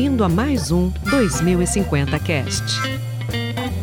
Bem-vindo a mais um 2050 Cast.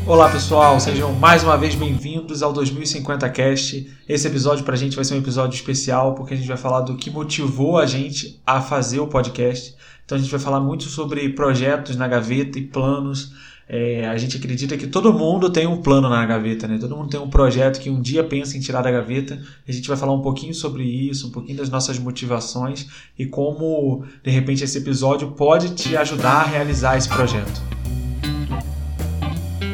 Olá pessoal, sejam mais uma vez bem-vindos ao 2050 Cast. Esse episódio pra gente vai ser um episódio especial porque a gente vai falar do que motivou a gente a fazer o podcast. Então a gente vai falar muito sobre projetos na gaveta e planos. É, a gente acredita que todo mundo tem um plano na gaveta, né? Todo mundo tem um projeto que um dia pensa em tirar da gaveta. A gente vai falar um pouquinho sobre isso, um pouquinho das nossas motivações e como, de repente, esse episódio pode te ajudar a realizar esse projeto.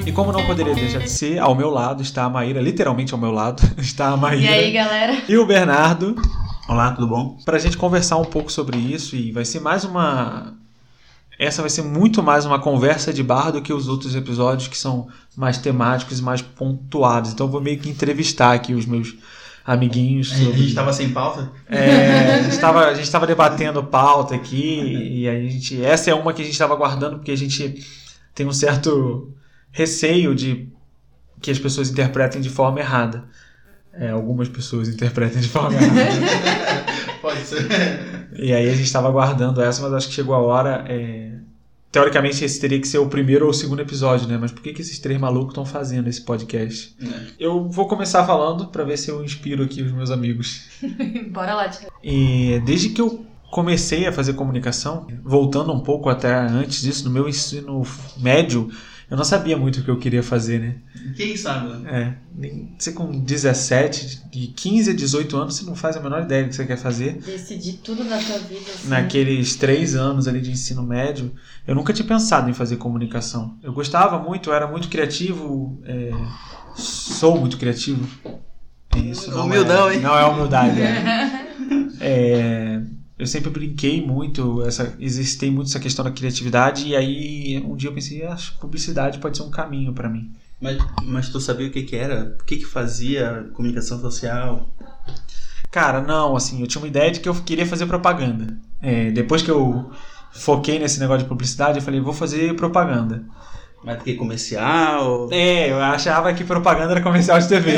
E como não poderia deixar de ser, ao meu lado está a Maíra, literalmente ao meu lado, está a Maíra. E aí, galera? E o Bernardo. Olá, tudo bom? Para a gente conversar um pouco sobre isso e vai ser mais uma. Essa vai ser muito mais uma conversa de bar do que os outros episódios que são mais temáticos e mais pontuados. Então eu vou meio que entrevistar aqui os meus amiguinhos. A gente estava sem pauta? É, a gente estava debatendo pauta aqui e a gente essa é uma que a gente estava guardando porque a gente tem um certo receio de que as pessoas interpretem de forma errada. É, algumas pessoas interpretem de forma errada. Pode ser. E aí a gente estava aguardando essa, mas acho que chegou a hora. é, Teoricamente esse teria que ser o primeiro ou o segundo episódio, né? Mas por que, que esses três malucos estão fazendo esse podcast? Eu vou começar falando para ver se eu inspiro aqui os meus amigos. Bora lá, Thiago. E desde que eu comecei a fazer comunicação, voltando um pouco até antes disso, no meu ensino médio, eu não sabia muito o que eu queria fazer, né? Quem sabe? né? É, você com 17, de 15 a 18 anos, você não faz a menor ideia do que você quer fazer. Decidir tudo na tua vida. Assim. Naqueles três anos ali de ensino médio, eu nunca tinha pensado em fazer comunicação. Eu gostava muito, eu era muito criativo, é, sou muito criativo. Isso não Humildão, é, hein? Não é humildade. é. É, eu sempre brinquei muito, essa, existei muito essa questão da criatividade, e aí um dia eu pensei, acho que publicidade pode ser um caminho para mim. Mas, mas tu sabia o que que era? O que que fazia comunicação social? Cara, não, assim, eu tinha uma ideia de que eu queria fazer propaganda. É, depois que eu foquei nesse negócio de publicidade, eu falei, vou fazer propaganda. Mas que comercial? É, eu achava que propaganda era comercial de TV.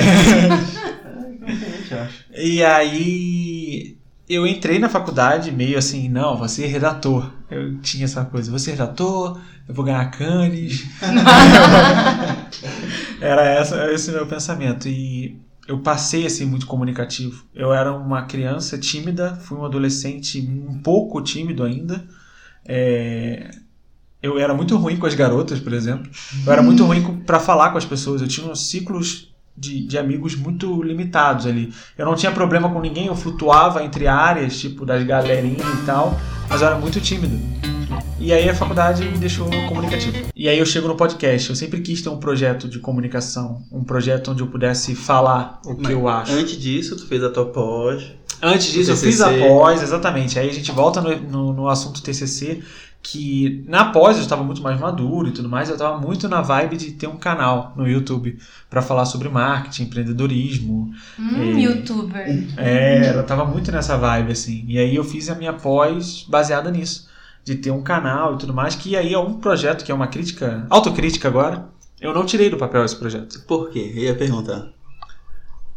Eu acho. e aí eu entrei na faculdade meio assim, não, vou ser redator. Eu tinha essa coisa, vou ser redator, eu vou ganhar canes. era essa, esse meu pensamento. E eu passei assim muito comunicativo. Eu era uma criança tímida, fui um adolescente um pouco tímido ainda. É, Eu era muito ruim com as garotas, por exemplo. Eu era muito ruim para falar com as pessoas. Eu tinha uns ciclos de, de amigos muito limitados ali. Eu não tinha problema com ninguém, eu flutuava entre áreas, tipo das galerinhas e tal, mas eu era muito tímido. E aí a faculdade me deixou comunicativo. E aí eu chego no podcast. Eu sempre quis ter um projeto de comunicação, um projeto onde eu pudesse falar o que Mas eu acho. Antes disso, tu fez a tua pós. Antes disso, eu fiz a pós, exatamente. Aí a gente volta no, no, no assunto TCC, que na pós eu estava muito mais maduro e tudo mais, eu estava muito na vibe de ter um canal no YouTube para falar sobre marketing, empreendedorismo. Hum, É. youtuber. É, eu tava muito nessa vibe, assim. E aí eu fiz a minha pós baseada nisso. De ter um canal e tudo mais, que aí é um projeto que é uma crítica, autocrítica agora. Eu não tirei do papel esse projeto. Por quê? Eu ia perguntar.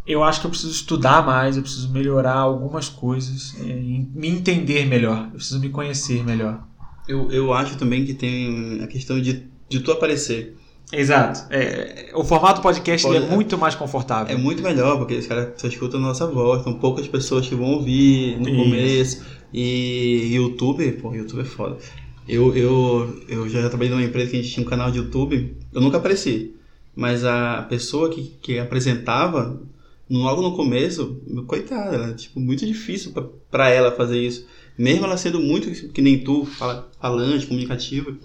Eu acho que eu preciso estudar mais, eu preciso melhorar algumas coisas, é, e me entender melhor, eu preciso me conhecer melhor. Eu, eu acho também que tem a questão de, de tu aparecer. Exato. É, o formato podcast é Pode- muito mais confortável. É muito melhor, porque os caras só escutam a nossa voz, são poucas pessoas que vão ouvir no Isso. começo. E YouTube, pô, YouTube é foda. Eu, eu, eu já trabalhei numa empresa que a gente tinha um canal de YouTube, eu nunca apareci. Mas a pessoa que, que apresentava, logo no começo, coitada, era tipo, muito difícil pra ela fazer isso. Mesmo ela sendo muito, que nem tu, fala- falante, comunicativa.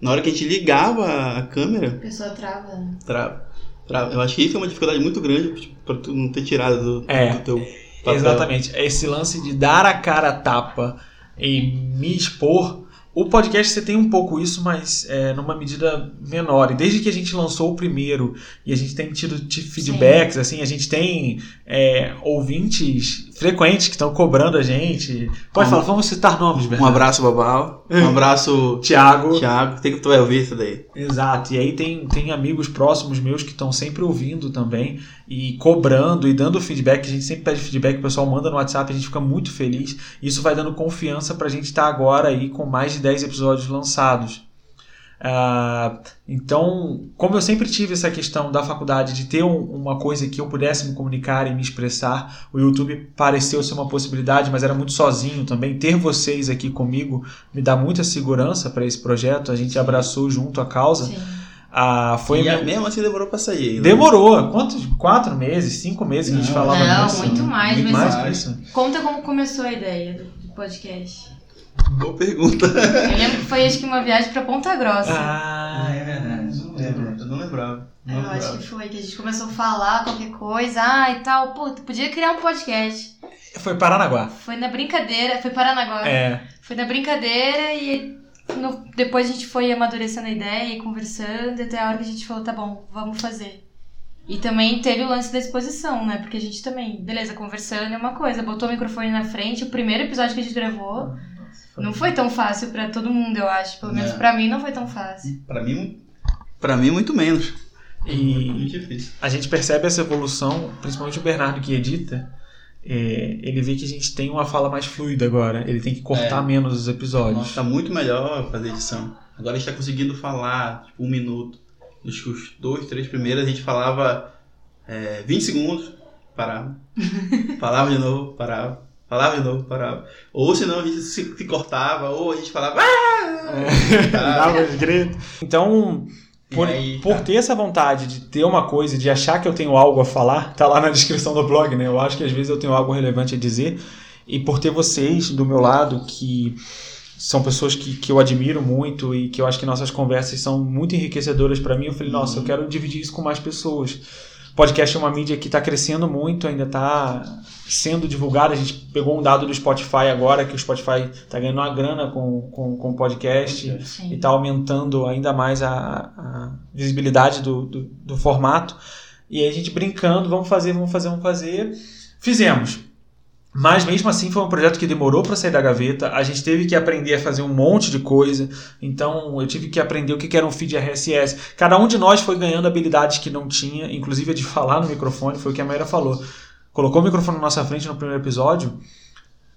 Na hora que a gente ligava a câmera, A pessoa trava. né? Trava. Trava. Eu acho que isso é uma dificuldade muito grande pra tu não ter tirado do, É, do teu papel. Exatamente. Esse lance de dar a cara a tapa e me expor. O podcast você tem um pouco isso, mas é, numa medida menor. E desde que a gente lançou o primeiro e a gente tem tido feedbacks, assim, a gente tem é, ouvintes frequentes que estão cobrando a gente. Pode Um- falar, vamos citar nomes, Um Bernardo. abraço, Babal. Um abraço, Tiago. Thiago. Tem que tu vai ouvir isso daí. Exato. E aí tem, tem amigos próximos meus que estão sempre ouvindo também. e cobrando e dando feedback. A gente sempre pede feedback, o pessoal manda no WhatsApp, a gente fica muito feliz. Isso vai dando confiança para a gente estar tá agora aí com mais de 10 episódios lançados. Uh, então, como eu sempre tive essa questão da faculdade de ter um, uma coisa que eu pudesse me comunicar e me expressar, o YouTube pareceu ser uma possibilidade, mas era muito sozinho também. Ter vocês aqui comigo me dá muita segurança para esse projeto. A gente Sim. abraçou junto a causa. Sim. Ah, foi e mesmo assim demorou para sair. Né? Demorou. Quantos? Quatro meses? Cinco meses que a gente falava Não, disso? muito mais. Muito mas mais. Conta como começou a ideia do podcast. Boa pergunta. Eu lembro que foi acho que uma viagem pra Ponta Grossa. Ah, é verdade. Não lembro. Eu não lembrava. Não eu lembrava. acho que foi, que a gente começou a falar qualquer coisa, ah e tal. Pô, tu podia criar um podcast. Foi Paranaguá. Foi na brincadeira, foi Paranaguá. É. Foi na brincadeira e no, depois a gente foi amadurecendo a ideia e conversando, até a hora que a gente falou, tá bom, vamos fazer. E também teve o lance da exposição, né? Porque a gente também, beleza, conversando é uma coisa, botou o microfone na frente, o primeiro episódio que a gente gravou. Não foi tão fácil para todo mundo, eu acho. Pelo menos é. para mim não foi tão fácil. Para mim, para mim muito menos. E muito difícil. a gente percebe essa evolução, principalmente o Bernardo que edita. É, ele vê que a gente tem uma fala mais fluida agora. Ele tem que cortar é. menos os episódios. Nossa, tá muito melhor fazer edição. Agora a gente tá conseguindo falar tipo, um minuto. Nos dois, três primeiros a gente falava é, 20 segundos, parava. falava de novo, parava. Falava de novo, parava. Ou senão a gente se, se cortava, ou a gente falava. Ah! É, dava os gritos. Então, por, aí, por tá. ter essa vontade de ter uma coisa, de achar que eu tenho algo a falar, tá lá na descrição do blog, né? Eu acho que às vezes eu tenho algo relevante a dizer. E por ter vocês do meu lado que são pessoas que, que eu admiro muito e que eu acho que nossas conversas são muito enriquecedoras para mim, eu falei, nossa, eu uhum. quero dividir isso com mais pessoas podcast é uma mídia que está crescendo muito, ainda está sendo divulgado. A gente pegou um dado do Spotify agora, que o Spotify está ganhando uma grana com, com, com podcast Sim. e está aumentando ainda mais a, a visibilidade do, do, do, formato. E aí a gente brincando, vamos fazer, vamos fazer, vamos fazer. Fizemos. Mas mesmo assim foi um projeto que demorou para sair da gaveta. A gente teve que aprender a fazer um monte de coisa. Então eu tive que aprender o que era um feed RSS. Cada um de nós foi ganhando habilidades que não tinha, inclusive a de falar no microfone, foi o que a Maíra falou. Colocou o microfone na nossa frente no primeiro episódio.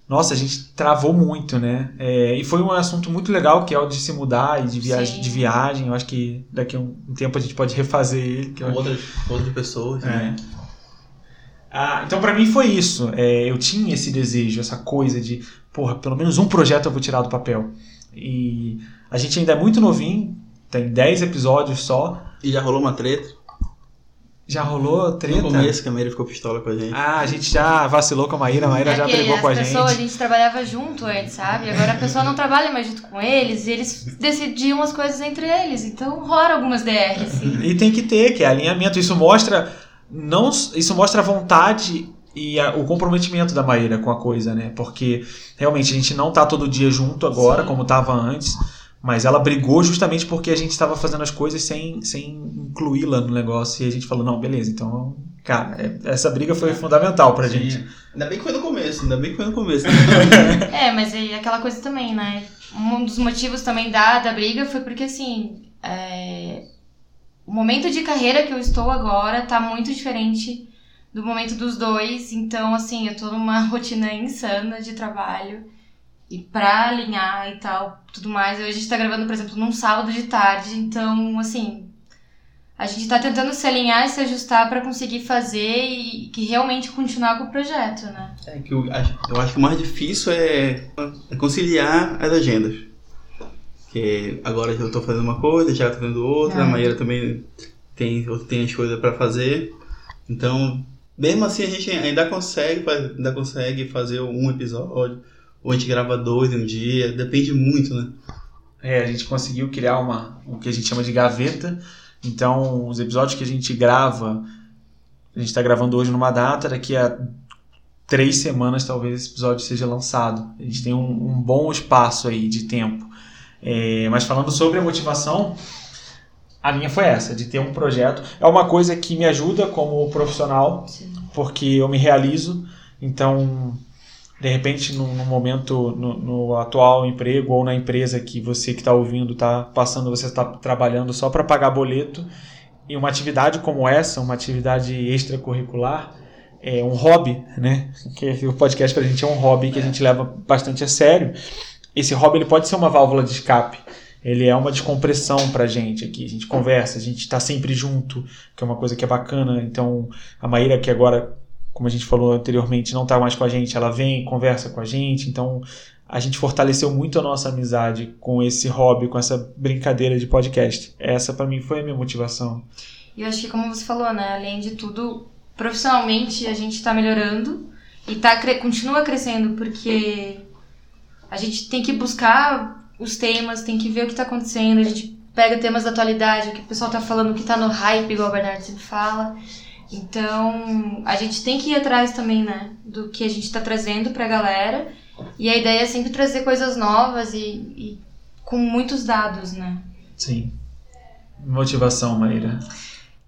Nossa, a gente travou muito, né? É, e foi um assunto muito legal, que é o de se mudar e de, viagem, de viagem. Eu acho que daqui a um tempo a gente pode refazer ele. Com outras, outras pessoas, é. né? Ah, então para mim foi isso. É, eu tinha esse desejo, essa coisa de, porra, pelo menos um projeto eu vou tirar do papel. E a gente ainda é muito novinho, tem 10 episódios só. E já rolou uma treta? Já rolou treta? No começo que a Maíra ficou pistola com a gente. Ah, a gente já vacilou com a Maíra, a Maíra é já brigou com a gente. Pessoas, a gente trabalhava junto antes, sabe? Agora a pessoa não trabalha mais junto com eles e eles decidiam as coisas entre eles. Então rola algumas DRs, sim. E tem que ter, que é alinhamento. Isso mostra não isso mostra a vontade e a, o comprometimento da Maíra com a coisa, né? Porque realmente a gente não tá todo dia junto agora, Sim. como tava antes, mas ela brigou justamente porque a gente estava fazendo as coisas sem, sem incluí-la no negócio e a gente falou: não, beleza, então, cara, é, essa briga foi fundamental pra Sim. gente. Ainda bem que foi no começo, ainda bem que foi no começo. é, mas é aquela coisa também, né? Um dos motivos também da, da briga foi porque, assim, é, o momento de carreira que eu estou agora tá muito diferente do momento dos dois. Então, assim, eu tô numa rotina insana de trabalho. E pra alinhar e tal, tudo mais. Hoje a gente tá gravando, por exemplo, num sábado de tarde. Então, assim, a gente tá tentando se alinhar e se ajustar para conseguir fazer e que realmente continuar com o projeto, né? É que eu eu acho que o mais difícil é conciliar as agendas. Que agora eu estou fazendo uma coisa, já estou fazendo outra, é. a Maíra também tem, tem as coisas para fazer. Então, mesmo assim, a gente ainda consegue, ainda consegue fazer um episódio, ou a gente grava dois em um dia, depende muito, né? É, a gente conseguiu criar uma, o que a gente chama de gaveta. Então, os episódios que a gente grava, a gente está gravando hoje numa data, daqui a três semanas talvez esse episódio seja lançado. A gente tem um, um bom espaço aí de tempo. É, mas falando sobre a motivação, a minha foi essa, de ter um projeto. É uma coisa que me ajuda como profissional, Sim. porque eu me realizo. Então, de repente, no, no momento, no, no, atual emprego ou na empresa que você que está ouvindo está passando, você está trabalhando só para pagar boleto e uma atividade como essa, uma atividade extracurricular, é um hobby, né? Que o podcast pra gente é um hobby que a gente leva bastante a sério. Esse hobby ele pode ser uma válvula de escape. Ele é uma descompressão pra gente aqui. A gente conversa, a gente tá sempre junto, que é uma coisa que é bacana. Então, a Maíra, que agora, como a gente falou anteriormente, não tá mais com a gente, ela vem, conversa com a gente. Então, a gente fortaleceu muito a nossa amizade com esse hobby, com essa brincadeira de podcast. Essa para mim foi a minha motivação. E eu acho que como você falou, né, além de tudo, profissionalmente a gente tá melhorando e tá continua crescendo porque a gente tem que buscar os temas, tem que ver o que tá acontecendo, a gente pega temas da atualidade, o que o pessoal tá falando, o que tá no hype, igual o Bernardo sempre fala. Então, a gente tem que ir atrás também, né, do que a gente tá trazendo pra galera e a ideia é sempre trazer coisas novas e, e com muitos dados, né? Sim. Motivação, Maíra.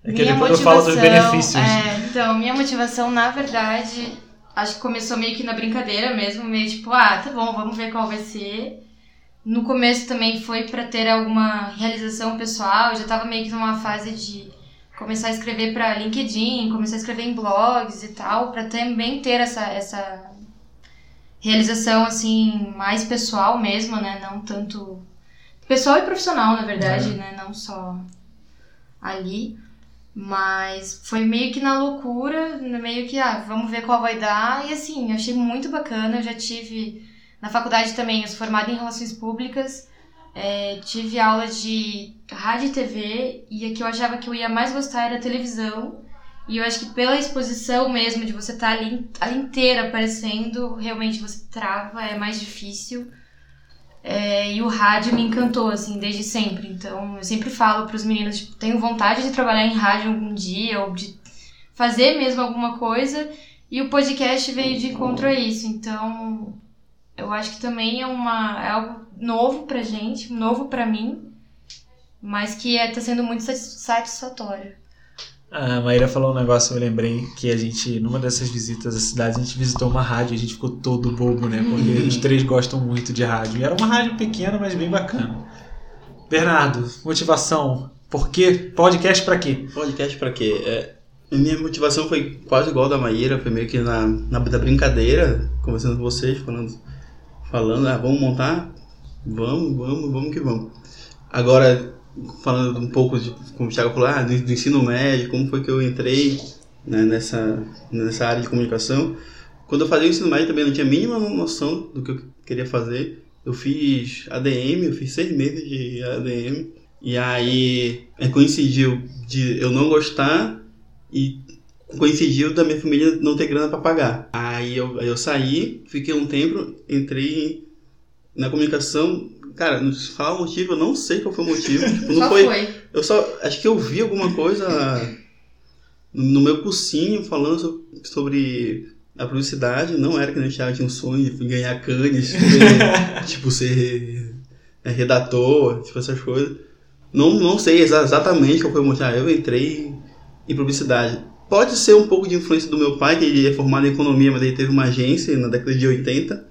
É que minha depois eu falo dos benefícios. É, então, minha motivação, na verdade, acho que começou meio que na brincadeira mesmo, meio tipo, ah, tá bom, vamos ver qual vai ser. No começo também foi para ter alguma realização pessoal, eu já tava meio que numa fase de começar a escrever para LinkedIn, começar a escrever em blogs e tal, para também ter essa, essa realização assim mais pessoal mesmo, né? Não tanto pessoal e profissional, na verdade, é. né? Não só ali. Mas foi meio que na loucura, meio que, ah, vamos ver qual vai dar. E assim, eu achei muito bacana. Eu já tive na faculdade também, eu sou formada em Relações Públicas. É, tive aula de rádio e TV. E a que eu achava que eu ia mais gostar era televisão. E eu acho que pela exposição mesmo, de você estar tá ali, ali inteira aparecendo, realmente você trava, é mais difícil. É, e o rádio me encantou, assim, desde sempre. Então, eu sempre falo para os meninos, tipo, tenho vontade de trabalhar em rádio algum dia, ou de fazer mesmo alguma coisa. E o podcast veio de encontro a isso. Então, eu acho que também é, uma, é algo novo pra gente, novo pra mim, mas que é, tá sendo muito satisfatório. A Maíra falou um negócio, eu lembrei que a gente, numa dessas visitas à cidade, a gente visitou uma rádio e a gente ficou todo bobo, né? Porque uhum. os três gostam muito de rádio. E era uma rádio pequena, mas bem bacana. Bernardo, motivação. Por quê? Podcast pra quê? Podcast pra quê? É, minha motivação foi quase igual da Maíra, foi meio que na, na da brincadeira, conversando com vocês, falando, falando, ah, vamos montar? Vamos, vamos, vamos que vamos. Agora, falando um pouco de, como o Thiago falou, ah, do, do, ensino médio, como foi que eu entrei né, nessa, nessa área de comunicação. Quando eu fazia o ensino médio também não tinha a mínima noção do que eu queria fazer. Eu fiz ADM, eu fiz seis meses de ADM. E aí é, coincidiu de eu não gostar e coincidiu da minha família não ter grana para pagar. Aí eu, aí eu saí, fiquei um tempo, entrei na comunicação Cara, não falar o motivo, eu não sei qual foi o motivo. Tipo, não foi, foi, Eu só. Acho que eu vi alguma coisa no meu cursinho falando sobre a publicidade. Não era que a gente tinha um sonho de ganhar canes, tipo, ser é, redator, tipo, essas coisas. Não, não sei exatamente qual foi o motivo. Ah, eu entrei em publicidade. Pode ser um pouco de influência do meu pai, que ele é formado em economia, mas ele teve uma agência na década de 80.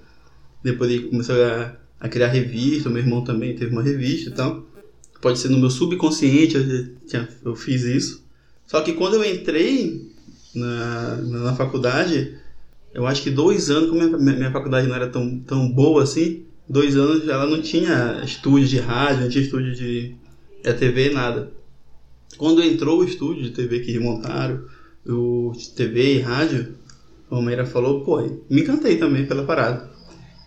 Depois ele começou a a criar revista, meu irmão também teve uma revista e tal. Pode ser no meu subconsciente, eu, eu fiz isso. Só que quando eu entrei na, na faculdade, eu acho que dois anos, como minha, minha faculdade não era tão, tão boa assim, dois anos ela não tinha estúdio de rádio, não tinha estúdio de, de TV, nada. Quando entrou o estúdio de TV que montaram, o TV e rádio, a Almeida falou, pô, me encantei também pela parada.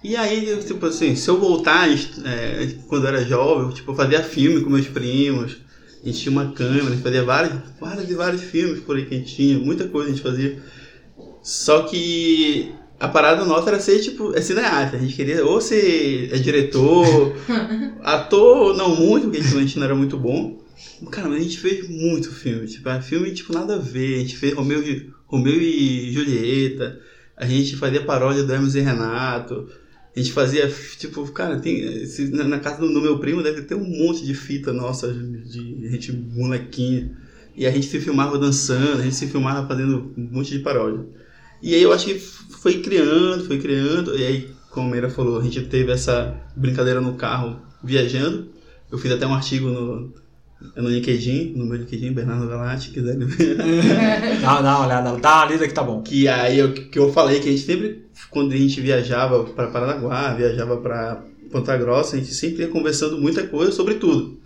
E aí, tipo assim, se eu voltar é, quando eu era jovem, tipo, eu fazia filme com meus primos, a gente tinha uma câmera, a gente fazia vários, vários e vários filmes por aí que a gente tinha, muita coisa a gente fazia. Só que a parada nossa era ser, tipo, é cineasta. A gente queria ou ser é, diretor, ator, não muito, porque a gente não era muito bom. Cara, mas a gente fez muito filme, tipo, é filme, tipo, nada a ver. A gente fez Romeu, Romeu e Julieta, a gente fazia paródia do Hermes e Renato, a gente fazia, tipo, cara, tem, na casa do, do, meu primo deve ter um monte de fita nossa, de gente molequinha. E a gente se filmava dançando, a gente se filmava fazendo um monte de paródia. E aí eu acho que foi criando, foi criando. E aí, como a Meira falou, a gente teve essa brincadeira no carro viajando. Eu fiz até um artigo no, no LinkedIn, no meu LinkedIn, Bernardo Galati, quiser ver. Dá, dá uma olhada, dá uma lida que tá bom. Que aí eu, que eu falei que a gente sempre, quando a gente viajava para Paranaguá, viajava para Ponta Grossa, a gente sempre ia conversando muita coisa sobre tudo.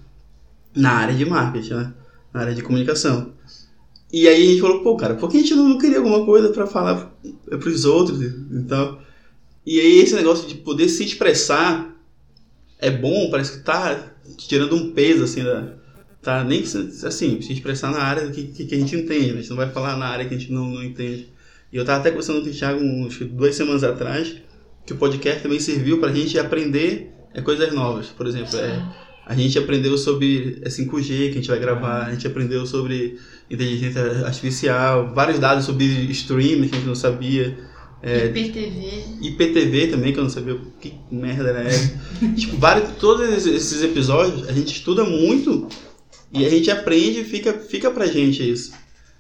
Na área de marketing, né? Na área de comunicação. E aí a gente falou, pô, cara, por que a gente não, queria alguma coisa para falar pros outros? Então. E aí esse negócio de poder se expressar é bom, parece que tá tirando um peso, assim, da. Tá nem assim, se expressar na área que, que, que a gente entende, a gente não vai falar na área que a gente não, não entende. E eu tava até conversando com o Thiago uns, duas semanas atrás, que o podcast também serviu pra gente aprender é, coisas novas. Por exemplo, é, a gente aprendeu sobre é, 5G que a gente vai gravar, a gente aprendeu sobre inteligência artificial, vários dados sobre streaming que a gente não sabia. É, IPTV. IPTV também, que eu não sabia que merda era essa. tipo, vários, todos esses episódios a gente estuda muito e a gente aprende e fica, fica pra gente isso.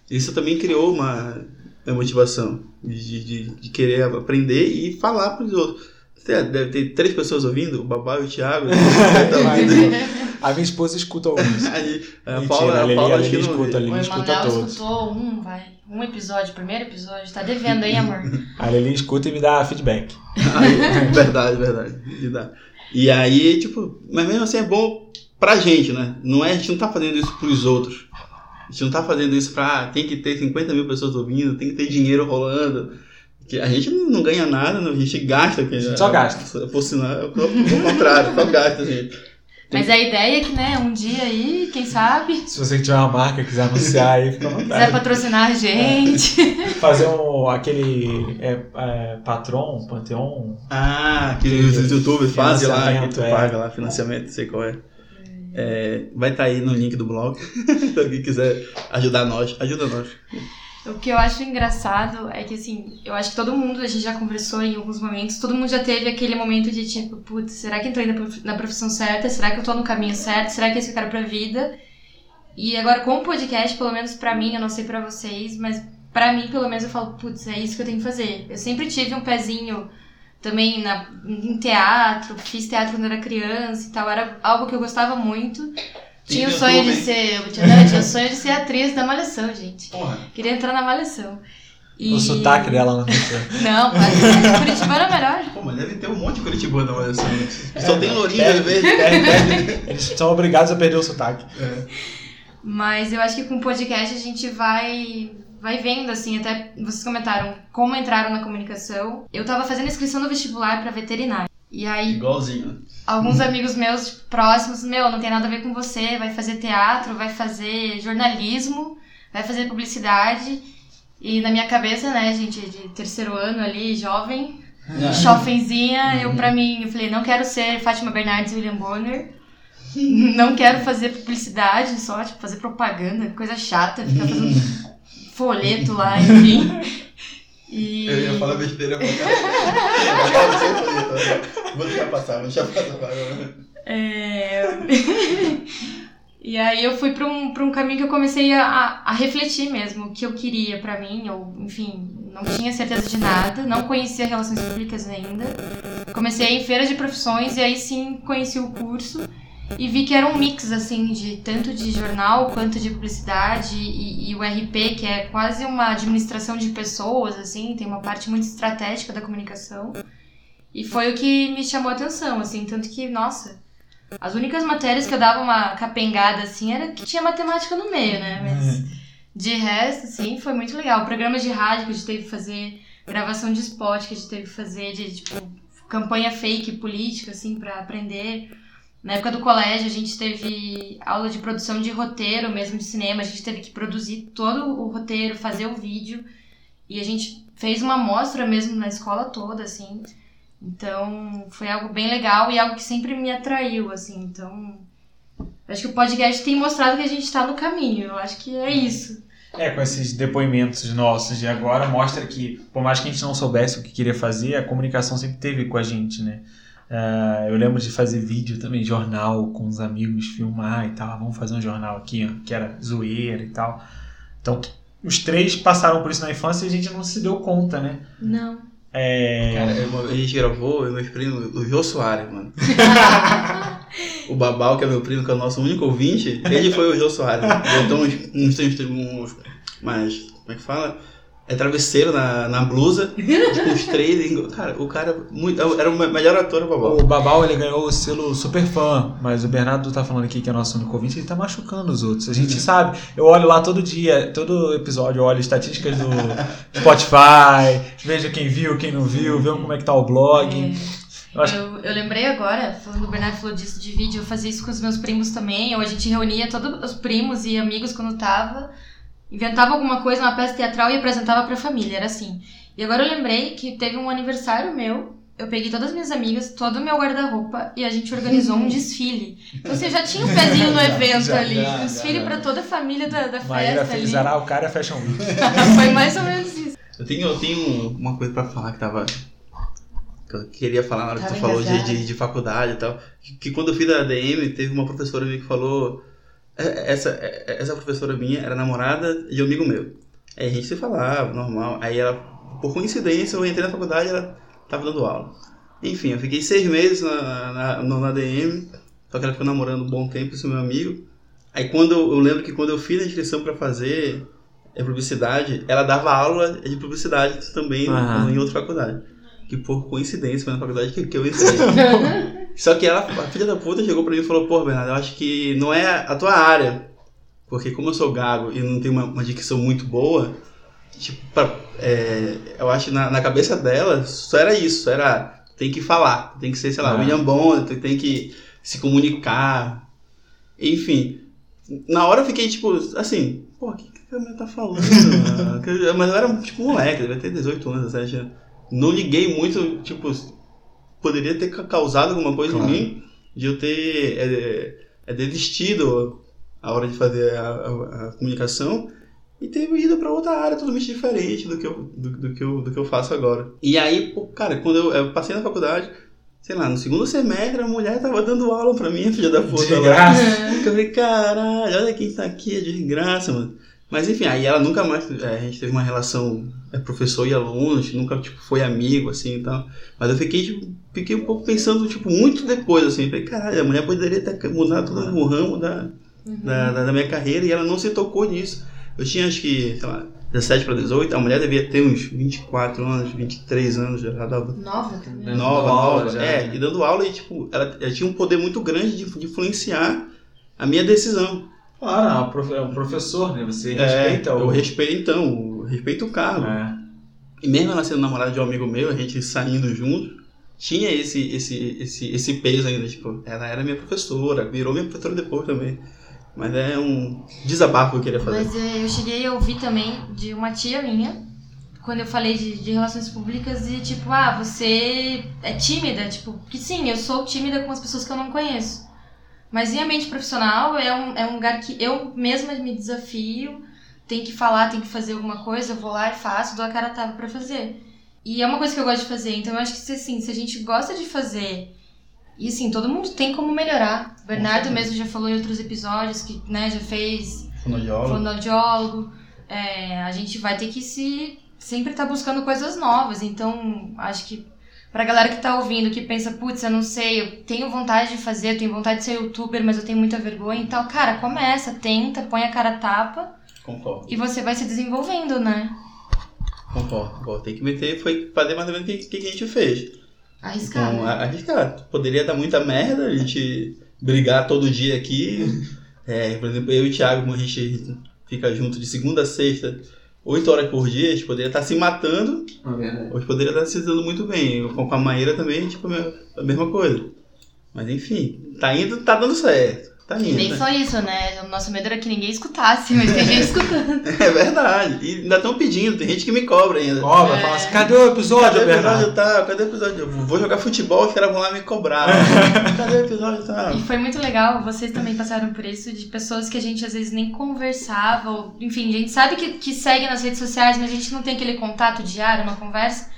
Isso também criou uma, uma motivação de, de, de querer aprender e falar pros outros. Deve ter três pessoas ouvindo, o Babá e o Thiago. a minha esposa escuta alguns. Aí, a Mentira, Paula, a a Paula a escuta, a O escuta Emanuel todos. escutou um, vai. Um episódio, primeiro episódio. Tá devendo, hein, amor? A Lili escuta e me dá feedback. Aí, verdade, verdade. E dá. E aí, tipo, mas mesmo assim é bom pra gente, né? Não é, a gente não tá fazendo isso pros outros. A gente não tá fazendo isso pra. ah, Tem que ter 50 mil pessoas ouvindo, tem que ter dinheiro rolando. Que a gente não ganha nada, não, a gente gasta. Que, gente só gasta. Por sinal, é o contrário, só gasta, gente. Mas a ideia é que, né, um dia aí, quem sabe, Se você tiver uma marca quiser anunciar aí, fica à quiser vontade. patrocinar a gente. Fazer um, aquele é, é, Patron, Pantheon. Ah, que os youtubers fazem lá, que tu é. paga lá, financiamento, sei qual é. É, vai estar aí no link do blog. Se alguém quiser ajudar nós, ajuda nós. O que eu acho engraçado é que, assim, eu acho que todo mundo, a gente já conversou em alguns momentos, todo mundo já teve aquele momento de tipo, putz, será que eu tô indo na profissão certa? Será que eu tô no caminho certo? Será que é isso que eu quero pra vida? E agora, com o podcast, pelo menos pra mim, eu não sei pra vocês, mas pra mim, pelo menos, eu falo, putz, é isso que eu tenho que fazer. Eu sempre tive um pezinho também na, em teatro, fiz teatro quando era criança e tal, era algo que eu gostava muito. Tinha o sonho de ser. Eu tinha, não, eu tinha o sonho de ser atriz da Malhação, gente. Porra. Queria entrar na Malhação. E... O sotaque dela não. Não, mas Curitibano é melhor. Pô, mas deve ter um monte de Curitibano mas assim. Só tem lourinho, É, às vezes. é, é, Eles são obrigados a perder o sotaque. Mas eu acho que com o podcast a gente vai vai vendo assim, até vocês comentaram como entraram na comunicação. Eu tava fazendo inscrição no vestibular pra veterinário. E aí Igualzinho. né? alguns amigos meus tipo, próximos, meu, não tem nada a ver com você, vai fazer teatro, vai fazer jornalismo, vai fazer publicidade. E na minha cabeça, né, gente, de terceiro ano ali, jovem, jovemzinha, eu pra mim, eu falei, não quero ser Fátima Bernardes e William Bonner. Não quero fazer publicidade, só tipo, fazer propaganda, coisa chata, ficar fazendo folheto lá, enfim. E... Eu ia falar besteira caralho. Vou deixar passar, vou deixar passar. É... e aí eu fui pra um, pra um caminho que eu comecei a, a- refletir mesmo o que eu queria pra mim, ou enfim, não tinha certeza de nada, não conhecia relações públicas ainda. Comecei em feira de profissões e aí sim conheci o curso e vi que era um mix assim de tanto de jornal quanto de publicidade e, e o RP que é quase uma administração de pessoas assim, tem uma parte muito estratégica da comunicação. E foi o que me chamou a atenção, assim, tanto que, nossa, as únicas matérias que eu dava uma capengada, assim, era que tinha matemática no meio, né? Mas de resto, assim, foi muito legal. Programas de rádio que a gente teve que fazer, gravação de spot que a gente teve que fazer, de, tipo, campanha fake política, assim, pra aprender. Na época do colégio, a gente teve aula de produção de roteiro, mesmo de cinema. A gente teve que produzir todo o roteiro, fazer o vídeo. E a gente fez uma amostra mesmo na escola toda, assim. Então, foi algo bem legal e algo que sempre me atraiu, assim. Então, acho que o podcast tem mostrado que a gente tá no caminho. Eu acho que é isso. É, com esses depoimentos nossos de agora, mostra que, por mais que a gente não soubesse o que queria fazer, a comunicação sempre teve com a gente, né? Ah, eu lembro de fazer vídeo também, jornal com os amigos, filmar e tal. Vamos fazer um jornal aqui, ó, que era zoeira e tal. Então, os três passaram por isso na infância e a gente não se deu conta, né? Não. É... Cara, eu- a gente gravou, eu e meus primos, o Jô Soares, mano. o Babal, que é meu primo, que é o nosso único ouvinte, ele foi o Jô Soares. Botou uns, uns, uns, uns, mas, como é que fala? É travesseiro na, na blusa, tipo uns três. Cara, o cara muito, era o melhor ator, o Babal. O Babal ele ganhou o selo super fã, mas o Bernardo tá falando aqui que é nosso único ouvinte, ele tá machucando os outros. A gente sabe, eu olho lá todo dia, todo episódio, eu olho estatísticas do Spotify, vejo quem viu, quem não viu, vejo como é que tá o blog. É. Eu, acho... eu, eu, lembrei agora, falando o Bernardo falou disso de vídeo, eu fazia isso com os meus primos também, ou a gente reunia todos os primos e amigos quando tava inventava alguma coisa, uma peça teatral e apresentava pra família, era assim. E agora eu lembrei que teve um aniversário meu, eu peguei todas as minhas amigas, todo o meu guarda-roupa e a gente organizou um desfile. Então você já tinha um pezinho no evento já, ali, já, um desfile já, pra toda a família da, da Maíra festa fez ali. o cara Fashion Week. Foi mais ou menos isso. Eu tenho, eu tenho uma coisa pra falar que tava que eu queria falar na hora que tu falou de, de, de, faculdade e tal. Que, que, quando eu fiz a ADM, teve uma professora minha que falou essa, é, essa professora minha era namorada de um amigo meu. Aí a gente se falava, normal. Aí ela, por coincidência, eu entrei na faculdade e ela tava dando aula. Enfim, eu fiquei seis meses na, na, na, na DM, só que ela ficou namorando um bom tempo, esse meu amigo. Aí quando eu, eu lembro que quando eu fiz a inscrição para fazer é, publicidade, ela dava aula de publicidade também uhum. em outra faculdade. Que por coincidência foi na faculdade que, que eu entrei. Só que ela, a filha da puta, chegou pra mim e falou: Pô, Bernardo, eu acho que não é a tua área. Porque como eu sou gago e não tenho uma, uma dicção muito boa, tipo, pra, é, eu acho que na, na cabeça dela só era isso: era tem que falar, tem que ser, sei lá, ah. William Bond, tem que se comunicar. Enfim, na hora eu fiquei tipo, assim, pô, o que, que a minha tá falando? Mas eu era tipo moleque, devia ter 18 anos, 17 anos. Não liguei muito, tipo, poderia ter causado alguma coisa claro. em mim de eu ter é, é, desistido a hora de fazer a, a, a comunicação e ter ido para outra área totalmente diferente do que, eu, do, do, que eu, do que eu faço agora. E aí, pô, cara, quando eu, eu, passei na faculdade, sei lá, no segundo semestre, a mulher tava dando aula pra mim, filha da puta. De graça. Eu falei, caralho, olha quem tá aqui, é de graça, mano. Mas enfim, aí ela nunca mais. É, a gente teve uma relação é, professor e aluno, a gente nunca tipo, foi amigo, assim e tal. Mas eu fiquei, tipo, fiquei um pouco pensando, tipo, muito depois, assim. Falei, caralho, a mulher poderia ter mudado todo o ramo da, uhum. da, da, minha carreira e ela não se tocou nisso. Eu tinha acho que, sei lá, 17 para 18, a mulher devia ter uns 24 anos, 23 anos, já dava. Nova também. Nova, nova. Já. É, e dando aula e, tipo, ela, ela tinha um poder muito grande de, de influenciar a minha decisão. Claro, é um professor, né? Você é, respeita é, o. Eu respeito, então, respeito o cargo. É. E mesmo ela sendo namorada de um amigo meu, a gente saindo junto, tinha esse, esse, esse, esse peso ainda. Tipo, ela era minha professora, virou minha professora depois também. Mas é um desabafo que eu queria fazer. Mas é, eu cheguei a ouvir também de uma tia minha, quando eu falei de, de relações públicas, e tipo, ah, você é tímida? Tipo, que sim, eu sou tímida com as pessoas que eu não conheço. Mas em ambiente profissional é um, é um lugar que eu mesma me desafio, tem que falar, tem que fazer alguma coisa, eu vou lá e faço, dou a cara tava pra fazer. E é uma coisa que eu gosto de fazer, então eu acho que assim, se a gente gosta de fazer, e assim, todo mundo tem como melhorar. O Bernardo mesmo já falou em outros episódios que né, já fez fonoaudiólogo. fonoaudiólogo. É, a gente vai ter que se sempre estar tá buscando coisas novas, então acho que Pra galera que tá ouvindo, que pensa, putz, eu não sei, eu tenho vontade de fazer, eu tenho vontade de ser youtuber, mas eu tenho muita vergonha e tal. Cara, começa, tenta, põe a cara tapa. Concordo. E você vai se desenvolvendo, né? Concordo, concordo. Tem que meter, foi fazer mais ou menos o que, que a gente fez. Arriscar. Então, né? arriscar. Poderia dar muita merda, a gente brigar todo dia aqui. é, por exemplo, eu e o Thiago, como a gente fica junto de segunda a sexta 8 horas por dia, a gente poderia estar se matando, é ou a gente poderia estar se dando muito bem. Com a Maíra também, tipo, a mesma coisa. Mas enfim, tá indo, tá dando certo. Tá indo. E nem né? só isso, né? O nosso medo era que ninguém escutasse, mas tem gente escutando. é verdade. E ainda estão pedindo, tem gente que me cobra ainda. Cobra, é. fala assim, cadê o episódio, Cadê o episódio tá? Cadê o episódio? Eu vou jogar futebol, os caras vão lá me cobrar. cadê o episódio tá? E foi muito legal, vocês também passaram por isso, de pessoas que a gente às vezes nem conversava, ou, enfim, a gente sabe que, que segue nas redes sociais, mas a gente não tem aquele contato diário, uma conversa,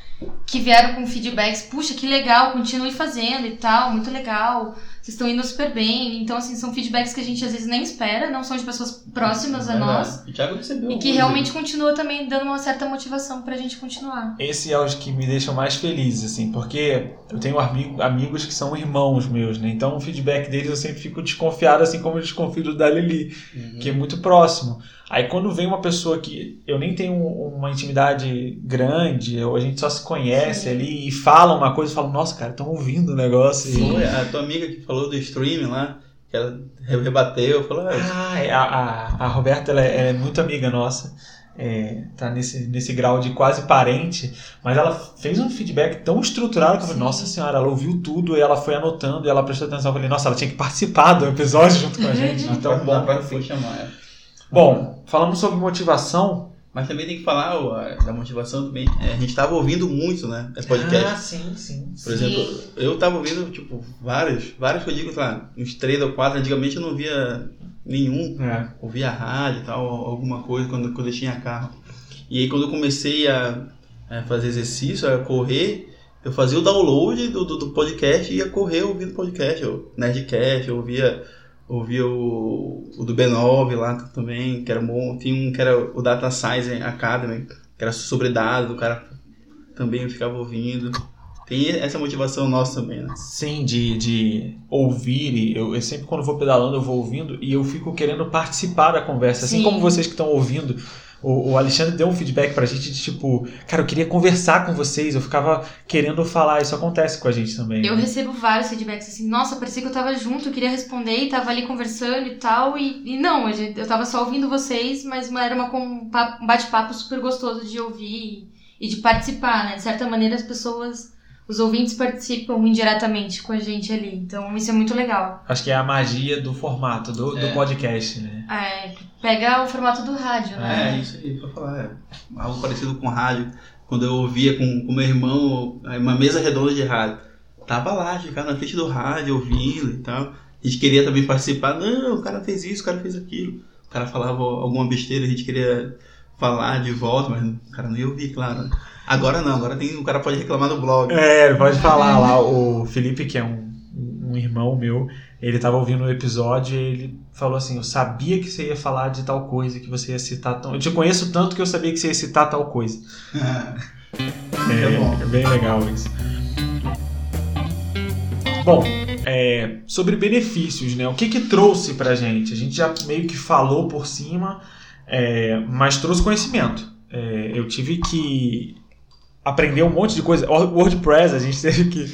que vieram com feedbacks, puxa, que legal, continue fazendo e tal, muito legal vocês estão indo super bem. Então, assim, são feedbacks que a gente às vezes nem espera, não são de pessoas próximas a nós. O Thiago recebeu. E que realmente continua também dando uma certa motivação pra gente continuar. Esse é os que me deixam mais felizes, assim, porque eu tenho amigo, amigos que são irmãos meus, né? Então o feedback deles eu sempre fico desconfiado, assim como eu desconfio do da Lili, Uhum. que é muito próximo. Aí quando vem uma pessoa que eu nem tenho uma intimidade grande, ou a gente só se conhece Sim. ali e fala uma coisa, eu falo, nossa, cara, estão ouvindo o negócio. e- Foi a tua amiga que falou do streaming lá, que ela re- rebateu, falou, ah, Ah, é, a, a, a Roberta ela é, ela é muito amiga nossa. É, tá nesse, nesse grau de quase parente, mas ela fez um feedback tão estruturado que eu falei, Sim. nossa senhora, ela ouviu tudo e ela foi anotando e ela prestou atenção. Eu falei, nossa, ela tinha que participar do episódio junto com a gente. na Então, bom. foi chamar ela. Bom, falando sobre motivação. Mas também tem que falar ó, da motivação também. É, a gente tava ouvindo muito, né? Esse podcast. Ah, sim, sim. Por exemplo, eu tava ouvindo, tipo, vários, vários que eu digo, sei lá, uns três ou quatro, antigamente eu não via nenhum. É. ouvia rádio e tal, alguma coisa quando, quando eu tinha carro. E aí quando eu comecei a, a fazer exercício, a correr, eu fazia o download do, do, do podcast e ia correr ouvindo podcast, o Nerdcast, eu ouvia, ouvia o, o do B9 lá também, que era bom. Tinha um que era o Data Science Academy, que era sobre dados, o cara também ficava ouvindo. Tem essa motivação nossa também, né? Sim, de, de ouvir. Eu, eu sempre, quando vou pedalando, eu vou ouvindo e eu fico querendo participar da conversa. Assim Sim. como vocês que estão ouvindo. O, o Alexandre deu um feedback pra gente de tipo, cara, eu queria conversar com vocês, eu ficava querendo falar. Isso acontece com a gente também. Eu né? recebo vários feedbacks assim, nossa, parecia que eu tava junto, eu queria responder e tava ali conversando e tal. E, e não, eu tava só ouvindo vocês, mas era uma, um um bate-papo super gostoso de ouvir e, e de participar, né? De certa maneira, as pessoas, os ouvintes participam indiretamente com a gente ali. Então isso é muito legal. Acho que é a magia do formato, do, do É. podcast, né? É, pega o formato do rádio, né? É, isso aí, pra falar. É. Algo parecido com rádio. Quando eu ouvia com, com meu irmão é, uma mesa redonda de rádio. Tava lá, ficava na frente do rádio, ouvindo e tal. A gente queria também participar. Não, o cara fez isso, o cara fez aquilo. O cara falava alguma besteira, a gente queria falar de volta, mas o cara não ia ouvir, claro. Agora não, agora tem, o cara pode reclamar no blog. É, ele pode falar lá. O Felipe, que é um, um irmão meu, ele tava ouvindo o episódio e ele falou assim: Eu sabia que você ia falar de tal coisa, que você ia citar. Tão... Eu te conheço tanto que eu sabia que você ia citar tal coisa. É bom. É bem legal isso. Bom, é, sobre benefícios, né? O que que trouxe pra gente? A gente já meio que falou por cima, é, mas trouxe conhecimento. É, eu tive que aprender um monte de coisa. O- WordPress, a gente teve que,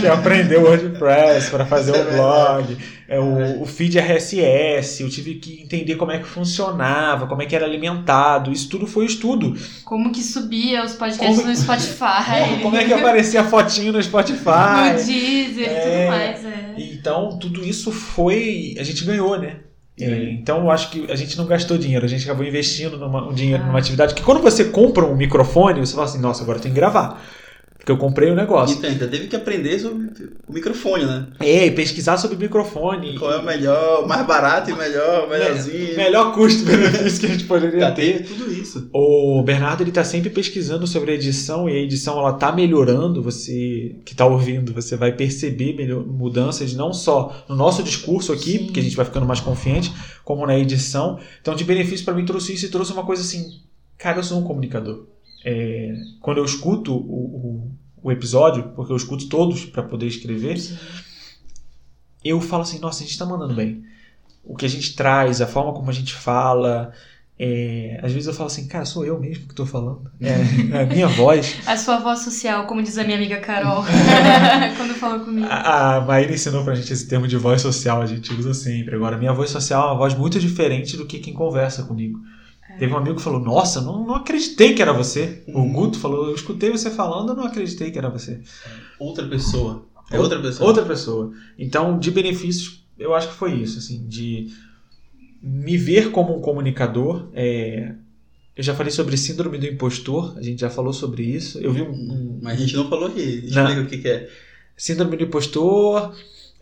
que aprender o WordPress para fazer é o blog. É, o, o feed RSS, eu tive que entender como é que funcionava, como é que era alimentado. Isso tudo foi estudo. Como que subia os podcasts Como- no Spotify. Como é que aparecia fotinho no No Spotify. Deezer e É. tudo mais, é. Então, tudo isso foi. A gente ganhou, né? É, Então, eu acho que a gente não gastou dinheiro, a gente acabou investindo numa, um dinheiro Ah. numa atividade que quando você compra um microfone, você fala assim: nossa, agora eu tenho que gravar. Porque eu comprei o negócio. Então, ainda teve que aprender sobre o microfone, né? É, e pesquisar sobre microfone. Qual é o melhor, o mais barato e melhor, o melhorzinho. Melhor custo-benefício que a gente poderia ter. tudo isso. O Bernardo ele tá sempre pesquisando sobre a edição e a edição ela tá melhorando. Você que tá ouvindo, você vai perceber melhor- mudanças não só no nosso discurso aqui, Sim. porque a gente vai ficando mais confiante, como na edição. Então, de benefício para mim trouxe isso e trouxe uma coisa assim, cara, eu sou um comunicador. É, quando eu escuto o, o, o episódio, porque eu escuto todos para poder escrever, eu falo assim, nossa, a gente tá mandando bem. O que a gente traz, a forma como a gente fala. é, às vezes eu falo assim, cara, sou eu mesmo que tô falando. É, é a minha voz. A sua voz social, como diz a minha amiga Carol, quando falou comigo. A, a Maíra ensinou pra gente esse termo de voz social, a gente usa sempre. Agora, minha voz social é uma voz muito diferente do que quem conversa comigo. Teve um amigo que falou, nossa, não, não acreditei que era você. O Uhum. Guto falou, eu escutei você falando, eu não acreditei que era você. Outra pessoa. É outra pessoa. Outra pessoa. Então, de benefícios, eu acho que foi isso, assim, de me ver como um comunicador. é, Eu já falei sobre síndrome do impostor, a gente já falou sobre isso. Eu vi um, um- Mas a gente não falou aqui. Explica o que, que é. síndrome do impostor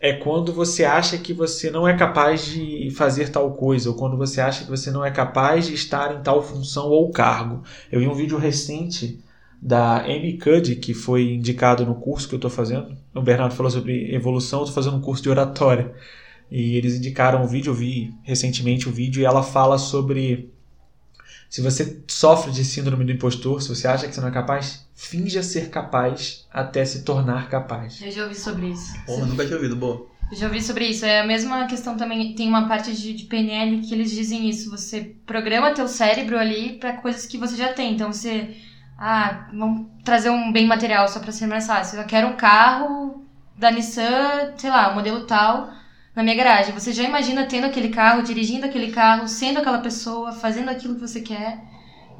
é quando você acha que você não é capaz de fazer tal coisa, ou quando você acha que você não é capaz de estar em tal função ou cargo. Eu vi um vídeo recente da Amy Cuddy, que foi indicado no curso que eu estou fazendo. O Bernardo falou sobre evolução, eu estou fazendo um curso de oratória. E eles indicaram o vídeo, eu vi recentemente o vídeo, e ela fala sobre se você sofre de síndrome do impostor, se você acha que você não é capaz, finja ser capaz até se tornar capaz. Eu já ouvi sobre isso. Porra, nunca tinha ouvido, boa. Eu já ouvi sobre isso. É a mesma questão também. Tem uma parte de, de PNL que eles dizem isso. Você programa teu cérebro ali para coisas que você já tem. Então você. Ah, vamos trazer um bem material só para ser mais fácil. Eu quero um carro da Nissan, sei lá, um modelo tal, na minha garagem. Você já imagina tendo aquele carro, dirigindo aquele carro, sendo aquela pessoa, fazendo aquilo que você quer.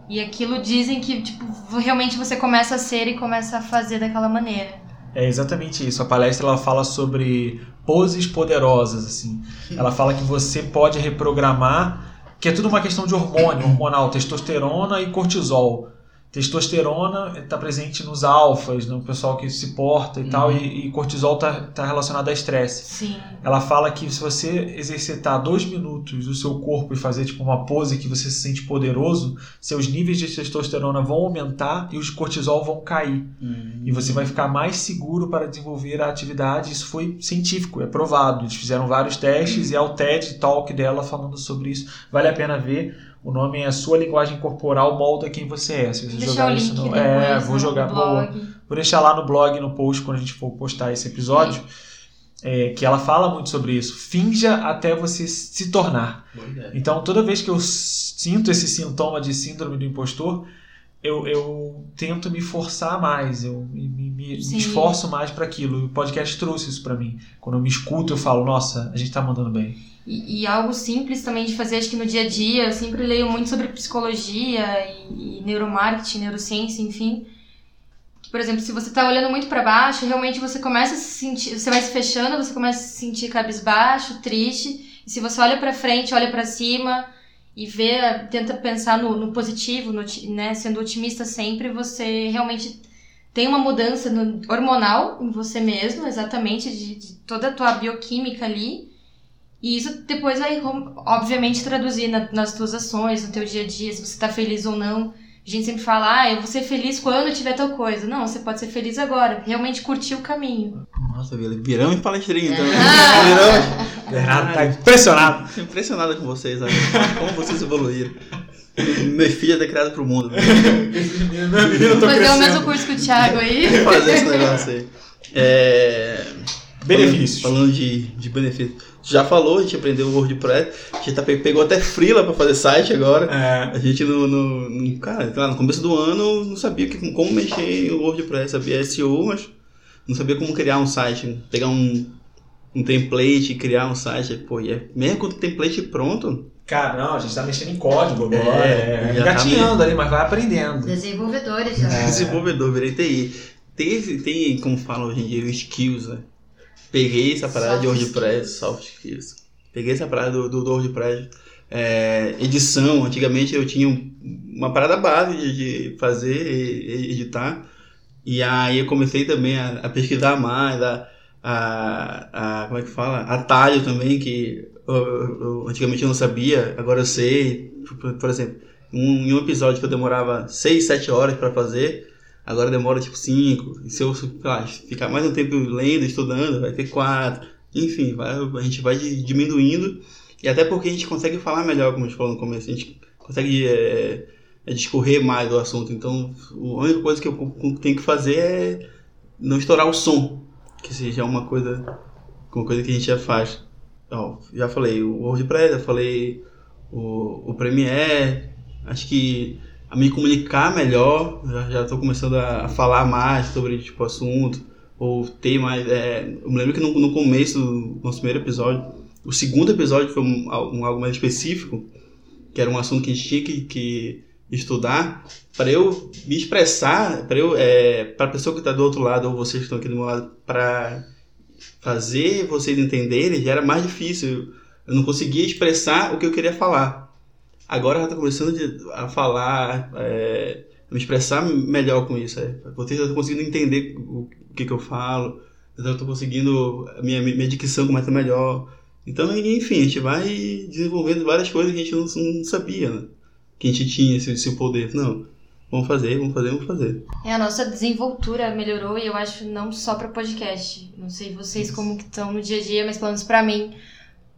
E aquilo dizem que, tipo, realmente você começa a ser e começa a fazer daquela maneira. É exatamente isso. A palestra ela fala sobre poses poderosas, assim. Ela fala que você pode reprogramar, que é tudo uma questão de hormônio, hormonal, testosterona e cortisol. Testosterona está presente nos alfas, no pessoal que se porta e tal, e, e cortisol está tá relacionado a estresse. Sim. Ela fala que se você exercitar dois minutos o seu corpo e fazer tipo uma pose que você se sente poderoso, seus níveis de testosterona vão aumentar e os cortisol vão cair. E você vai ficar mais seguro para desenvolver a atividade. Isso foi científico, é provado. Eles fizeram vários testes e é o TED Talk dela falando sobre isso. Vale a pena ver. O nome é Sua Linguagem Corporal Molda Quem Você É. Se você jogar isso no... É, vou jogar. Boa. blog. Vou deixar lá no blog, no post, quando a gente for postar esse episódio. é, que ela fala muito sobre isso. Finja até você se tornar. Então, toda vez que eu sinto esse sintoma de síndrome do impostor, eu, eu tento me forçar mais, eu me, me- me esforço mais para aquilo. O podcast trouxe isso para mim. Quando eu me escuto, eu falo: Nossa, a gente tá mandando bem. E, e algo simples também de fazer, acho que no dia a dia, eu sempre leio muito sobre psicologia e, e neuromarketing, neurociência, enfim. Por exemplo, se você tá olhando muito para baixo, realmente você começa a se sentir, você vai se fechando, você começa a se sentir cabisbaixo, triste. E se você olha para frente, olha para cima e vê, tenta pensar no, no positivo, no, né, sendo otimista sempre, você realmente tem uma mudança no- hormonal em você mesmo, exatamente, de, de toda a tua bioquímica ali. E isso depois vai, obviamente, traduzir na- nas tuas ações, no teu dia a dia, se você tá feliz ou não. A gente sempre fala, ah, eu vou ser feliz quando tiver tal coisa. Não, você pode ser feliz agora, realmente curtir o caminho. Nossa, Vila, viramos palestrinha, então. Ah! Viramos. Bernardo tá impressionado. Tô impressionado com vocês, sabe? Como vocês evoluíram. Meu filho é criado pro mundo. né? Vou fazer o mesmo curso que o Thiago aí. Fazer esse negócio aí. É... Benefícios. Falando, falando de, de benefícios. Já falou, a gente aprendeu o WordPress. A gente tá, pe- pegou até Freela pra fazer site agora. É, A gente no, no, no- Cara, lá no começo do ano não sabia que, como mexer no WordPress. Sabia SEO, mas não sabia como criar um site. Pegar um, um template e criar um site. Pô, e é, mesmo com o template pronto, cara, não, a gente tá mexendo em código agora. É, É, já tá ali, mas vai aprendendo. Desenvolvedores já. É. desenvolvedor, virei TI. Tem, tem, como falam hoje em dia, os skills, né? Peguei essa parada de WordPress, soft skills. Peguei essa parada do, do, do WordPress. É, edição, antigamente eu tinha um- uma parada base de, de fazer e, editar. E aí eu comecei também a, a pesquisar mais, a, a, a- como é que fala? Atalho também, que eu- eu- antigamente eu não sabia, agora eu sei. Por, por exemplo, um, em um episódio que eu demorava 6, 7 horas para fazer, agora demora tipo 5. E se eu ficar mais um tempo lendo, estudando, vai ter 4. Enfim, vai- a gente vai di- diminuindo. E até porque a gente consegue falar melhor, como a gente falou no começo, a gente consegue é, é, discorrer mais do assunto. Então, a única coisa que eu tenho que fazer é não estourar o som, que seja uma coisa, uma coisa que a gente já faz. Ó, já falei o WordPress, já falei o, o Premiere, acho que a me comunicar melhor, já, tô começando a, a falar mais sobre tipo assunto, ou ter mais. é, eu me lembro que no, no começo do nosso primeiro episódio, o segundo episódio foi um, um algo mais específico, que era um assunto que a gente tinha que, que estudar, para eu me expressar, para eu, é, para a pessoa que está do outro lado ou vocês que estão aqui do meu lado, para fazer vocês entenderem, já era mais difícil. Eu não conseguia expressar o que eu queria falar. Agora já está começando a falar, é, me expressar melhor com isso. É. Já estão conseguindo entender o que, que eu falo, eu já estou conseguindo, a minha, minha dicção começa melhor. Então, enfim, a gente vai desenvolvendo várias coisas que a gente não, não sabia, né? Que a gente tinha esse, esse poder. Não, vamos fazer, vamos fazer, vamos fazer. É, a nossa desenvoltura melhorou e eu acho não só para podcast. Não sei vocês como que estão no dia a dia, mas pelo menos para mim,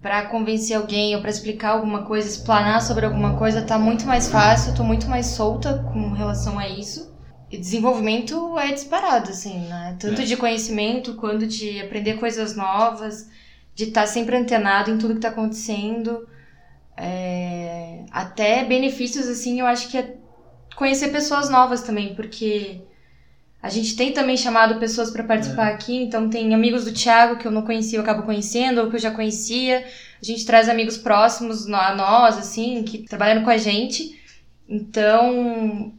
para convencer alguém ou para explicar alguma coisa, explanar sobre alguma coisa, tá muito mais fácil, tô muito mais solta com relação a isso. E desenvolvimento é disparado, assim, né? Tanto É. de conhecimento quanto de aprender coisas novas, de estar sempre antenado em tudo que tá acontecendo. É, Até benefícios, assim, eu acho que é conhecer pessoas novas também, porque a gente tem também chamado pessoas para participar aqui, então tem amigos do Thiago que eu não conhecia, eu acabo conhecendo, ou que eu já conhecia. A gente traz amigos próximos a nós, assim, que trabalham com a gente. Então,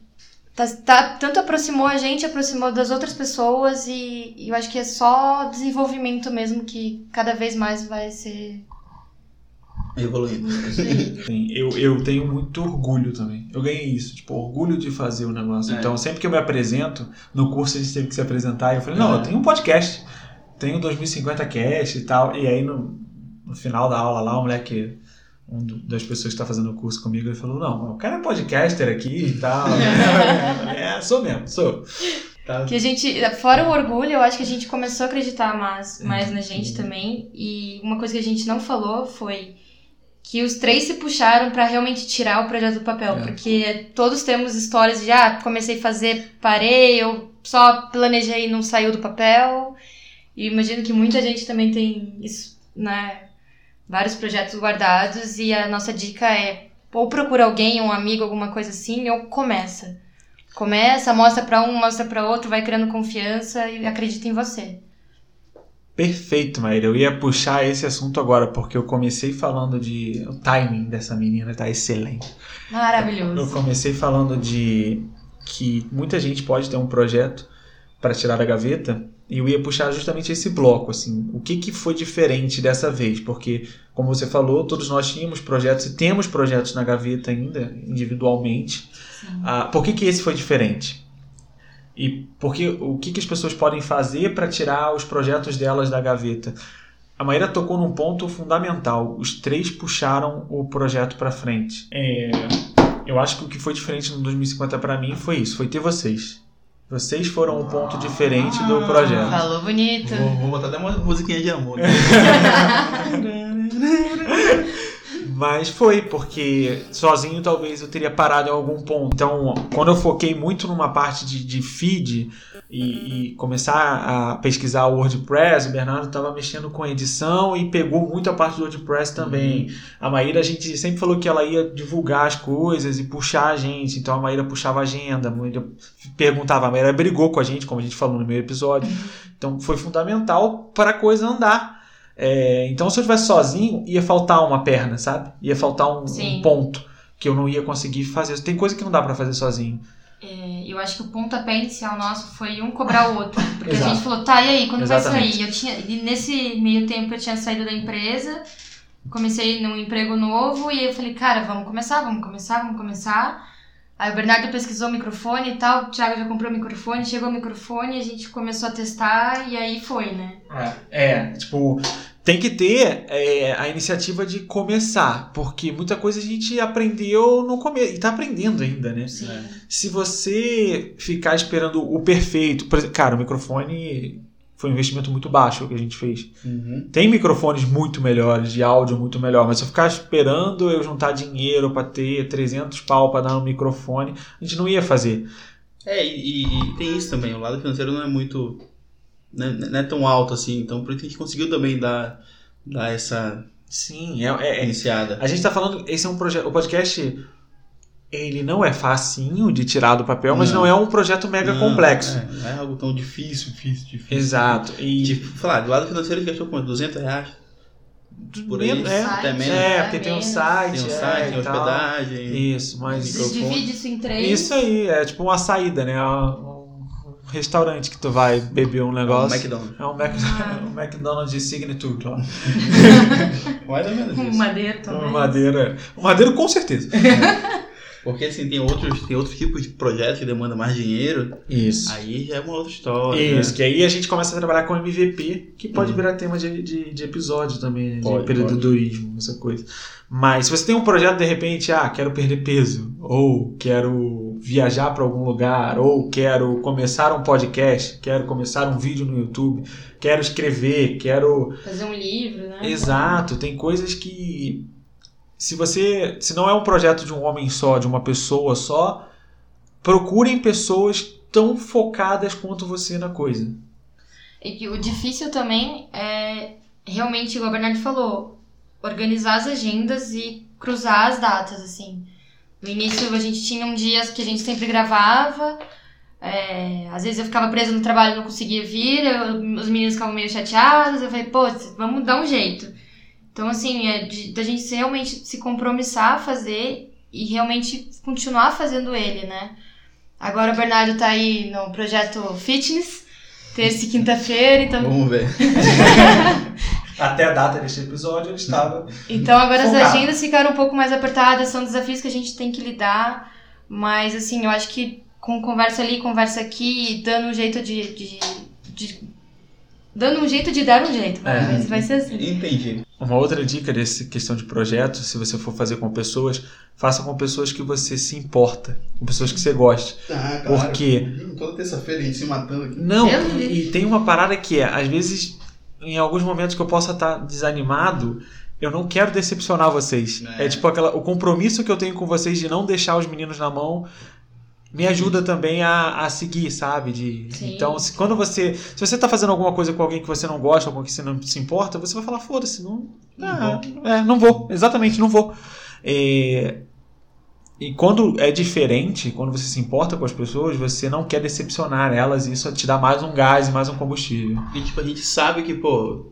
tá, tá- tanto aproximou a gente, aproximou das outras pessoas e, e eu acho que é só desenvolvimento mesmo que cada vez mais vai ser. Evoluindo. Sim, eu, eu tenho muito orgulho também. Eu ganhei isso, tipo, orgulho de fazer o negócio. É. Então, sempre que eu me apresento, no curso a gente teve que se apresentar, e eu falei, não, É. eu tenho um podcast, tenho 2050 cast e tal. E aí, no, no final da aula lá, o moleque, um do- das pessoas que está fazendo o curso comigo, ele falou, não, o cara é podcaster aqui e tal. é, sou mesmo, sou. Tá. Que a gente, fora o orgulho, eu acho que a gente começou a acreditar mais, mais na gente também. E uma coisa que a gente não falou foi que os três se puxaram pra realmente tirar o projeto do papel. É. Porque todos temos histórias de, ah, comecei a fazer, parei, eu só planejei e não saiu do papel. E imagino que muita gente também tem isso, né? Vários projetos guardados. E a nossa dica é ou procura alguém, um amigo, alguma coisa assim, ou começa. Começa, mostra pra um, mostra pra outro, vai criando confiança e acredita em você. Perfeito, Maíra. Eu ia puxar esse assunto agora, porque eu comecei falando de. O timing dessa menina tá excelente. Eu Maravilhoso. comecei falando de que muita gente pode ter um projeto para tirar da gaveta e eu ia puxar justamente esse bloco, assim, o que, que foi diferente dessa vez, porque como você falou, todos nós tínhamos projetos e temos projetos na gaveta ainda, individualmente. Ah, por que, que esse foi diferente? E porque, o que, que as pessoas podem fazer para tirar os projetos delas da gaveta? A Maíra tocou num ponto fundamental. Os três puxaram o projeto para frente. É, eu acho que o que foi diferente no 2050 para mim foi isso, foi ter vocês. Vocês foram o ponto diferente do projeto. Falou bonito. Vou, vou botar até uma musiquinha de amor. Mas foi, porque sozinho talvez eu teria parado em algum ponto. Então, quando eu foquei muito numa parte de, de feed e, e começar a pesquisar o WordPress, o Bernardo estava mexendo com edição e pegou muito a parte do WordPress também. A Maíra, a gente sempre falou que ela ia divulgar as coisas e puxar a gente. Então a Maíra puxava a agenda, a Maíra perguntava, a Maíra brigou com a gente, como a gente falou no meio episódio. Então foi fundamental para a coisa andar. É, então, se eu estivesse sozinho, ia faltar uma perna, sabe? Ia faltar um, um ponto que eu não ia conseguir fazer. Tem coisa que não dá pra fazer sozinho. É, eu acho que o pontapé inicial nosso foi um cobrar o outro. Porque a gente falou, tá, e aí, quando vai Exatamente. sair? Eu tinha, nesse meio tempo eu tinha saído da empresa, comecei num emprego novo e eu falei, cara, vamos começar, vamos começar, vamos começar. Aí o Bernardo pesquisou o microfone e tal, o Thiago já comprou o microfone, chegou o microfone, a gente começou a testar e aí foi, né? É, tipo, tem que ter é, a iniciativa de começar, porque muita coisa a gente aprendeu no começo e tá aprendendo ainda, né? Sim. Se você ficar esperando o perfeito, por exemplo, cara, o microfone foi um investimento muito baixo que a gente fez. Uhum. Tem microfones muito melhores, de áudio muito melhor, mas se eu ficar esperando eu juntar dinheiro pra ter 300 pau pra dar um microfone, a gente não ia fazer. É, e, e- tem isso também, o lado financeiro não é muito. Não é, não é tão alto assim, então por isso que a gente conseguiu também dar, dar essa Sim, é, é- é- iniciada. a gente tá falando, esse é um projeto, o podcast ele não é facinho de tirar do papel, mas não, Não. é um projeto mega Não, complexo. É, não é algo tão difícil, difícil, difícil. Exato. E Tipo, falar, do lado financeiro gente gastou quanto? 200 reais? por aí, menos- é, até menos. é, porque tem um site, Tem um é, site, tem e tal. hospedagem. Isso, mas Você microfone. divide isso em três. Isso aí, é tipo uma saída, né? Um um restaurante que tu vai beber um É um negócio. McDonald's. É um, Mac, Ah. um McDonald's de Signature lá. Mais ou menos Um isso. madeiro Um também. madeira. Um madeiro com certeza. Porque assim, tem outros, tem outros tipos de projetos que demandam mais dinheiro, Isso. aí já é uma outra história. Isso, né? que aí a gente começa a trabalhar com MVP, que pode Uhum. virar tema de, de, de episódio também, né? de Pode, empreendedorismo, essa coisa. Mas se você tem um projeto, de repente, ah, quero perder peso, ou quero viajar para algum lugar, ou quero começar um podcast, quero começar um vídeo no YouTube, quero escrever, quero. Fazer um livro, né? Exato, tem coisas que. Se você. Se não é um projeto de um homem só, de uma pessoa só, procurem pessoas tão focadas quanto você na coisa. E o difícil também é realmente, igual o Bernardo falou, organizar as agendas e cruzar as datas, assim. No início a gente tinha um dia que a gente sempre gravava, é, às vezes eu ficava presa no trabalho e não conseguia vir, eu- os meninos ficavam meio chateados, eu falei, pô, vamos dar um jeito. Então, assim, é de- da gente realmente se compromissar a fazer e realmente continuar fazendo ele, né? Agora o Bernardo tá aí no projeto Fitness, terça e quinta-feira, então Vamos ver. Até a data deste episódio, ele estava. Então agora as Folgado. agendas ficaram um pouco mais apertadas, são desafios que a gente tem que lidar, mas assim, eu acho que com conversa ali, conversa aqui, dando um jeito de. de- de- dando um jeito de dar um jeito, vai, É. vai- vai ser assim. Entendi. Uma outra dica dessa questão de projeto, se você for fazer com pessoas, faça com pessoas que você se importa, com pessoas que você gosta. Ah, Por quê? Hum, Toda terça-feira a gente se matando aqui. Não, Deus e, e tem uma parada que é, às vezes, em alguns momentos que eu possa estar desanimado, eu não quero decepcionar vocês. É. É, tipo aquela, o compromisso que eu tenho com vocês de não deixar os meninos na mão me ajuda também a, a seguir, sabe? De, Sim. então, se, quando você. Se você tá fazendo alguma coisa com alguém que você não gosta, com alguém que você não se importa, você vai falar, foda-se, não. Não ah, é, não vou. Exatamente, não vou. É, e quando é diferente, quando você se importa com as pessoas, você não quer decepcionar elas e isso te dá mais um gás e mais um combustível. E tipo, a gente sabe que, pô,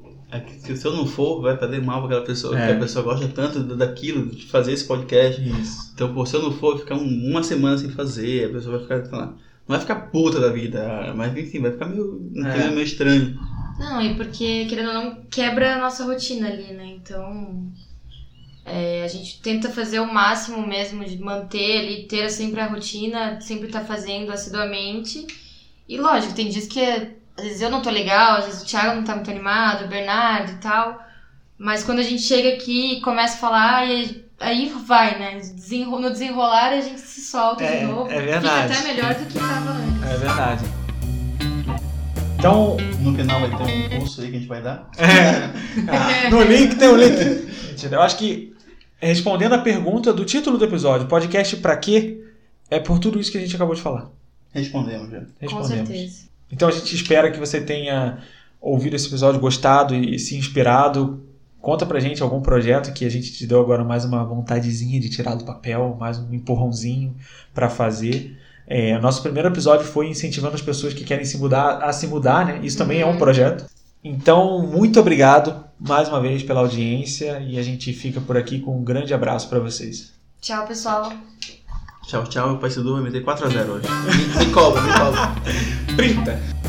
se eu não for, vai fazer mal pra aquela pessoa. É. Porque a pessoa gosta tanto da- daquilo, de fazer esse podcast. Isso. Então, pô, se eu não for, vai ficar um- uma semana sem fazer, a pessoa vai ficar, sei lá, não vai ficar puta da vida, mas enfim, vai ficar meio, É. meio estranho. Não, e porque, querendo ou não, quebra a nossa rotina ali, né? Então. é, a gente tenta fazer o máximo mesmo de manter ali, ter sempre a rotina, sempre estar fazendo assiduamente. E lógico, tem dias que às vezes eu não tô legal, às vezes o Thiago não tá muito animado, o Bernardo e tal. Mas quando a gente chega aqui e começa a falar, e aí vai, né? Desenro- No desenrolar a gente se solta É, de novo. é verdade. Fica até melhor do que tava antes. É verdade. Então, No final vai ter um curso aí que a gente vai dar. ah, no link tem o link. Mentira, Eu acho que respondendo a pergunta do título do episódio, podcast pra quê? É por tudo isso que a gente acabou de falar. Respondemos já. Com Respondemos. certeza. Então a gente espera que você tenha ouvido esse episódio, gostado e se inspirado. Conta pra gente algum projeto que a gente te deu agora mais uma vontadezinha de tirar do papel, mais um empurrãozinho pra fazer. É, nosso primeiro episódio foi incentivando as pessoas que querem se mudar a se mudar, né? Isso também é um Uhum. projeto. Então, muito obrigado mais uma vez pela audiência e a gente fica por aqui com um grande abraço pra vocês. Tchau, pessoal. Tchau, tchau. O Pai Cidu vai meter 4x0 hoje. Me, me cobra, me cobra. 30!